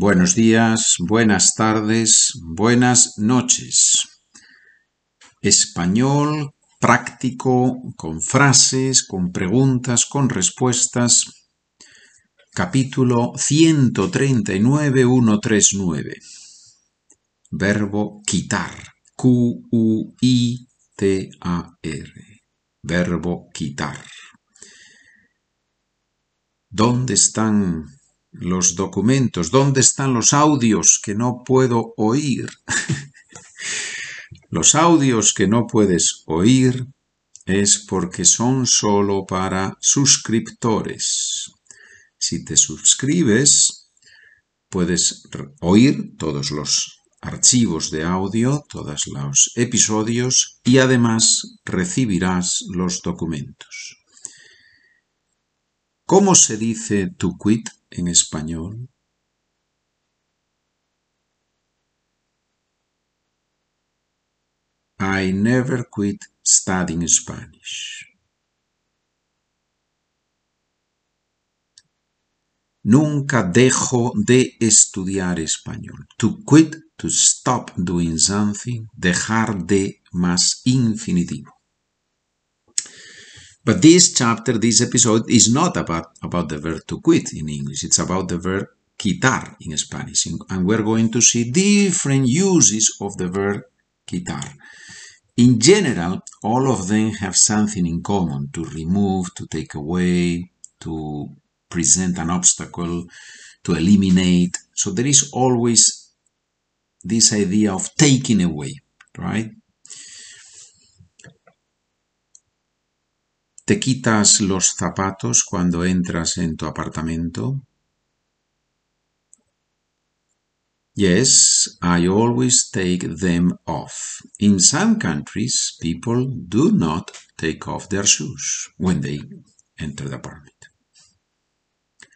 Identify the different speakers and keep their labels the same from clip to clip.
Speaker 1: Buenos días, buenas tardes, buenas noches. Español práctico, con frases, con preguntas, con respuestas. Capítulo 139, 139. Verbo quitar. Q-U-I-T-A-R. Verbo quitar. ¿Dónde están los documentos? ¿Dónde están los audios que no puedo oír? los audios que no puedes oír es porque son solo para suscriptores. Si te suscribes, puedes oír todos los archivos de audio, todos los episodios y además recibirás los documentos. ¿Cómo se dice to quit en español? I never quit studying Spanish. Nunca dejo de estudiar español. To quit, to stop doing something, dejar de más infinitivo. But this chapter, this episode is not about, about the verb to quit in English. It's about the verb quitar in Spanish. And we're going to see different uses of the verb quitar. In general, all of them have something in common to remove, to take away, to present an obstacle, to eliminate. So there is always this idea of taking away, right? ¿Te quitas los zapatos cuando entras en tu apartamento? Yes, I always take them off. In some countries, people do not take off their shoes when they enter the apartment.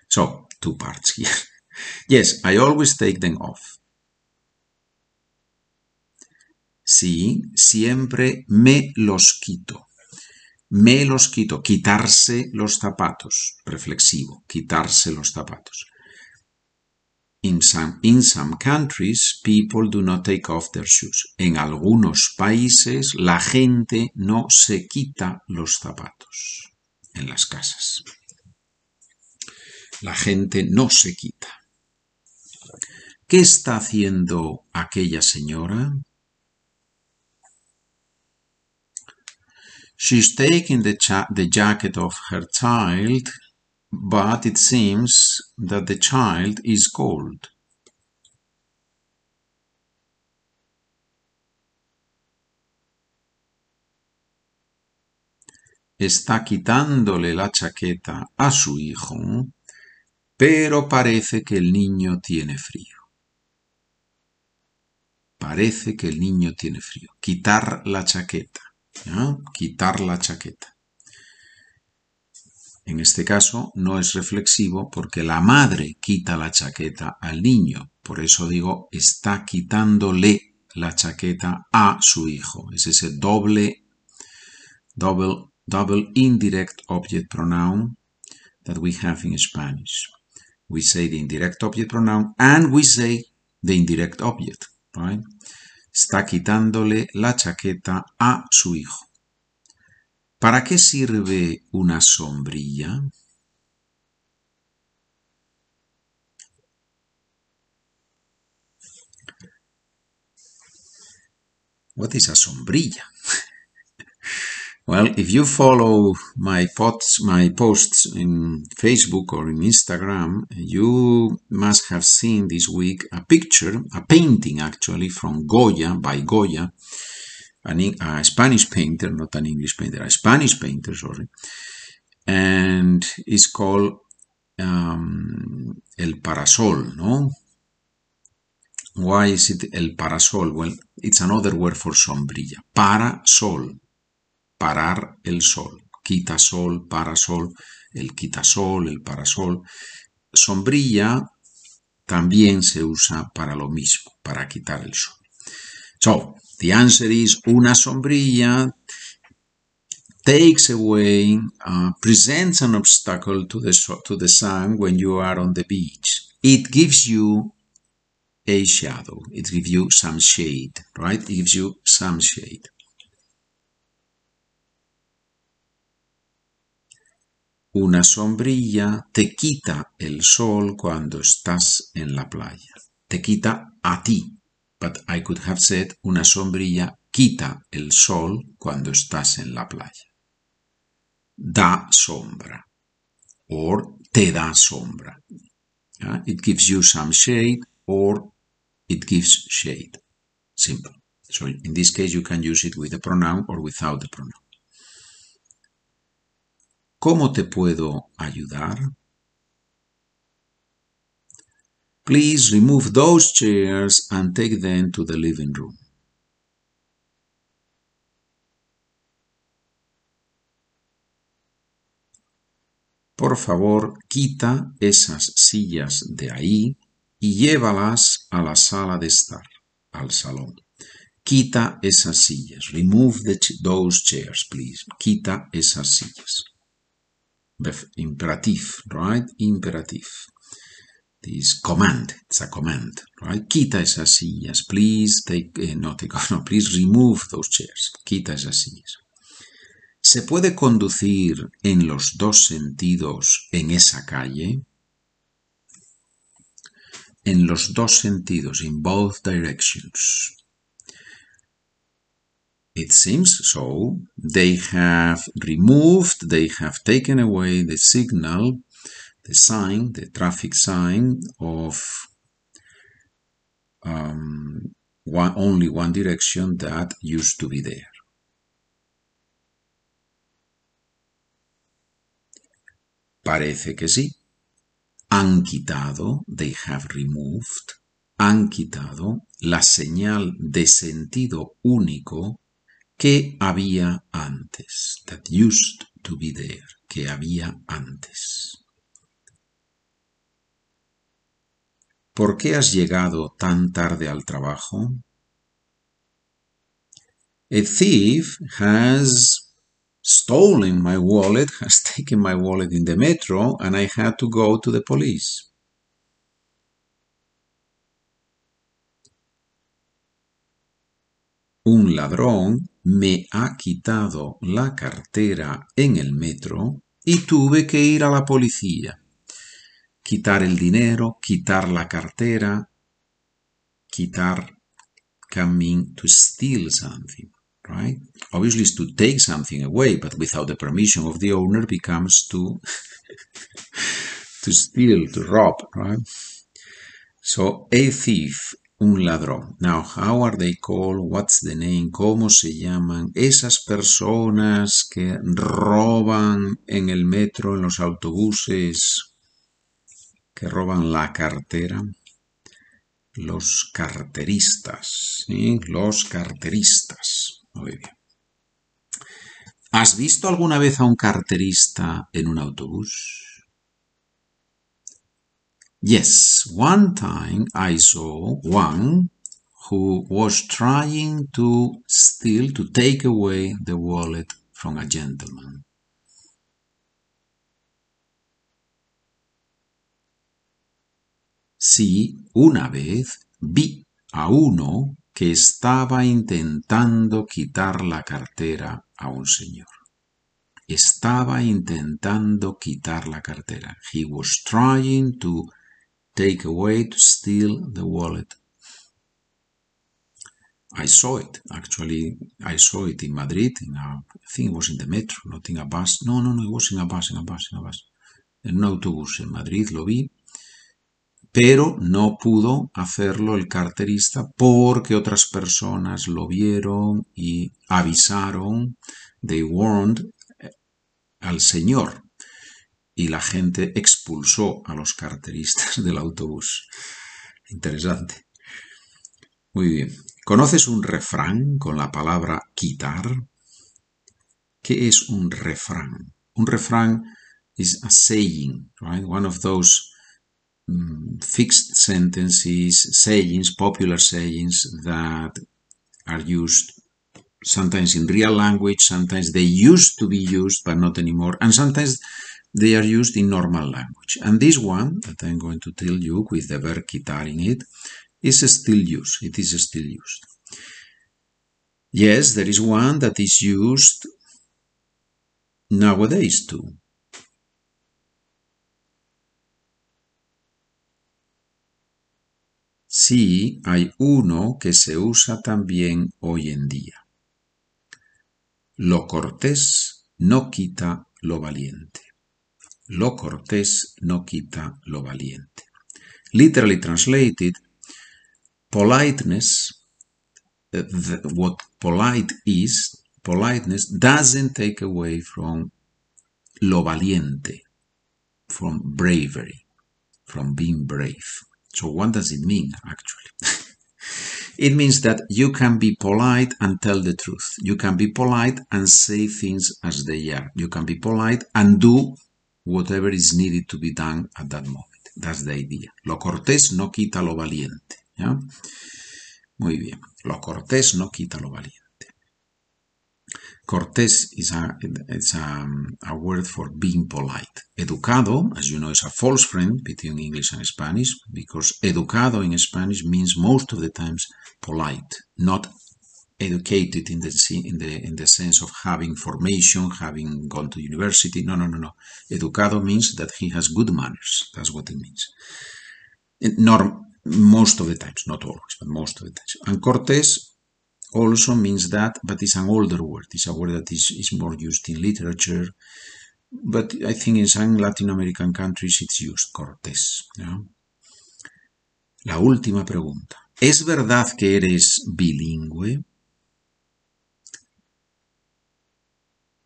Speaker 1: So, two parts here. yes, I always take them off. Sí, siempre me los quito. Me los quito. Quitarse los zapatos. Reflexivo. Quitarse los zapatos. In some, some countries, people do not take off their shoes. En algunos países, la gente no se quita los zapatos en las casas. La gente no se quita. ¿Qué está haciendo aquella señora? She's taking the, the jacket of her child, but it seems that the child is cold. Está quitándole la chaqueta a su hijo, pero parece que el niño tiene frío. Parece que el niño tiene frío. Quitar la chaqueta. Quitar la chaqueta. En este caso no es reflexivo porque la madre quita la chaqueta al niño. Por eso digo, está quitándole la chaqueta a su hijo. Es ese doble, double, double indirect object pronoun that we have in Spanish. We say the indirect object pronoun and we say the indirect object, right? Está quitándole la chaqueta a su hijo. ¿Para qué sirve una sombrilla? What is a sombrilla? Well, if you follow my posts, my posts in Facebook or in Instagram, you must have seen this week a picture, a painting actually from Goya by Goya, an, a Spanish painter, not an English painter, a Spanish painter, sorry, and it's called um, El Parasol, no? Why is it El Parasol? Well, it's another word for sombrilla. Parasol parar el sol. Quitasol, parasol, el quitasol, el parasol. Sombrilla también se usa para lo mismo, para quitar el sol. So, the answer is una sombrilla takes away, uh, presents an obstacle to the, to the sun when you are on the beach. It gives you a shadow. It gives you some shade, right? It gives you some shade. Una sombrilla te quita el sol cuando estás en la playa. Te quita a ti. But I could have said una sombrilla quita el sol cuando estás en la playa. Da sombra. Or te da sombra. It gives you some shade or it gives shade. Simple. So in this case you can use it with a pronoun or without the pronoun. ¿Cómo te puedo ayudar? Please remove those chairs and take them to the living room. Por favor, quita esas sillas de ahí y llévalas a la sala de estar, al salón. Quita esas sillas. Remove the those chairs, please. Quita esas sillas imperative, right? Imperative. This command, it's a command, right? Quita esas sillas, please take, eh, no, take, no, please remove those chairs. Quita esas sillas. ¿Se puede conducir en los dos sentidos en esa calle? En los dos sentidos, in both directions. It seems so. They have removed, they have taken away the signal, the sign, the traffic sign of um, one, only one direction that used to be there. Parece que sí. Han quitado, they have removed, han quitado la señal de sentido único que había antes, that used to be there, que había antes. ¿Por qué has llegado tan tarde al trabajo? A thief has stolen my wallet, has taken my wallet in the metro, and I had to go to the police. Un ladrón me ha quitado la cartera en el metro y tuve que ir a la policía. Quitar el dinero, quitar la cartera, quitar coming to steal something, right? Obviously it's to take something away, but without the permission of the owner becomes to to steal, to rob, right? So a thief un ladrón. Now, how are they called? What's the name? ¿Cómo se llaman esas personas que roban en el metro, en los autobuses, que roban la cartera? Los carteristas. Los carteristas. Muy bien. ¿Has visto alguna vez a un carterista en un autobús? Yes, one time I saw one who was trying to steal, to take away the wallet from a gentleman. Sí, una vez vi a uno que estaba intentando quitar la cartera a un señor. Estaba intentando quitar la cartera. He was trying to take away to steal the wallet. I saw it, actually, I saw it in Madrid, I think it was in the metro, not in a bus. No, no, no, it was in a bus, in a bus, in a bus. En un autobús en Madrid lo vi, pero no pudo hacerlo el carterista porque otras personas lo vieron y avisaron, they warned al señor y la gente expulsó a los carteristas del autobús. Interesante. Muy bien. ¿Conoces un refrán con la palabra quitar? ¿Qué es un refrán? Un refrán is a saying, right? One of those um, fixed sentences, sayings, popular sayings that are used sometimes in real language, sometimes they used to be used, but not anymore, and sometimes they are used in normal language. And this one that I'm going to tell you with the verb quitar in it is still used. It is still used. Yes, there is one that is used nowadays too. Sí, hay uno que se usa también hoy en día. Lo cortés no quita lo valiente. Lo cortés no quita lo valiente. Literally translated, politeness, uh, the, what polite is, politeness doesn't take away from lo valiente, from bravery, from being brave. So what does it mean actually? it means that you can be polite and tell the truth. You can be polite and say things as they are. You can be polite and do whatever is needed to be done at that moment. That's the idea. Lo cortés no quita lo valiente. ¿ya? Muy bien. Lo cortés no quita lo valiente. Cortés is a, it's a, a, word for being polite. Educado, as you know, is a false friend between English and Spanish because educado in Spanish means most of the times polite, not educated in the in the in the sense of having formation, having gone to university. No, no, no, no. Educado means that he has good manners. That's what it means. Not most of the times, not always, but most of the times. And Cortés also means that, but it's an older word. It's a word that is, is more used in literature. But I think in some Latin American countries it's used, Cortés. La última pregunta. ¿Es verdad que eres bilingüe?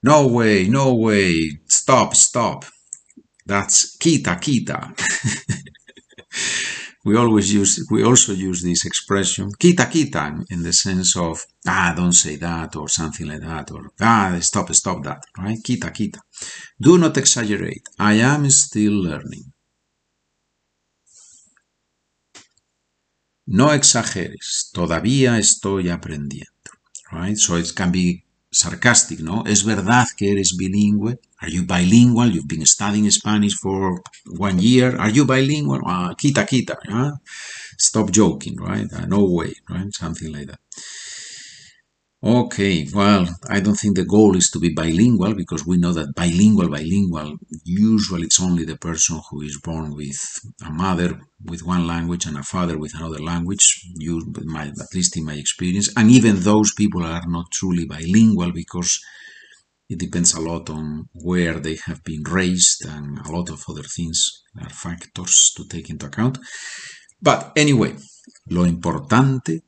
Speaker 1: No way, no way. Stop, stop. That's quita, quita. we always use, we also use this expression, quita, quita, in the sense of, ah, don't say that, or something like that, or, ah, stop, stop that, right? Quita, quita. Do not exaggerate. I am still learning. No exageres. Todavía estoy aprendiendo. Right? So it can be sarcastic, ¿no? Es verdad que eres bilingüe. Are you bilingual? You've been studying Spanish for one year. Are you bilingual? Uh, quita, quita. ¿eh? Stop joking, right? Uh, no way, right? Something like that. Okay, well, I don't think the goal is to be bilingual because we know that bilingual, bilingual, usually it's only the person who is born with a mother with one language and a father with another language, you, my, at least in my experience. And even those people are not truly bilingual because it depends a lot on where they have been raised and a lot of other things are factors to take into account. But anyway, lo importante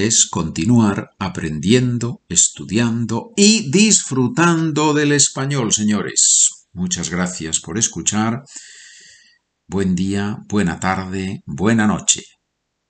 Speaker 1: es continuar aprendiendo, estudiando y disfrutando del español, señores. Muchas gracias por escuchar. Buen día, buena tarde, buena noche.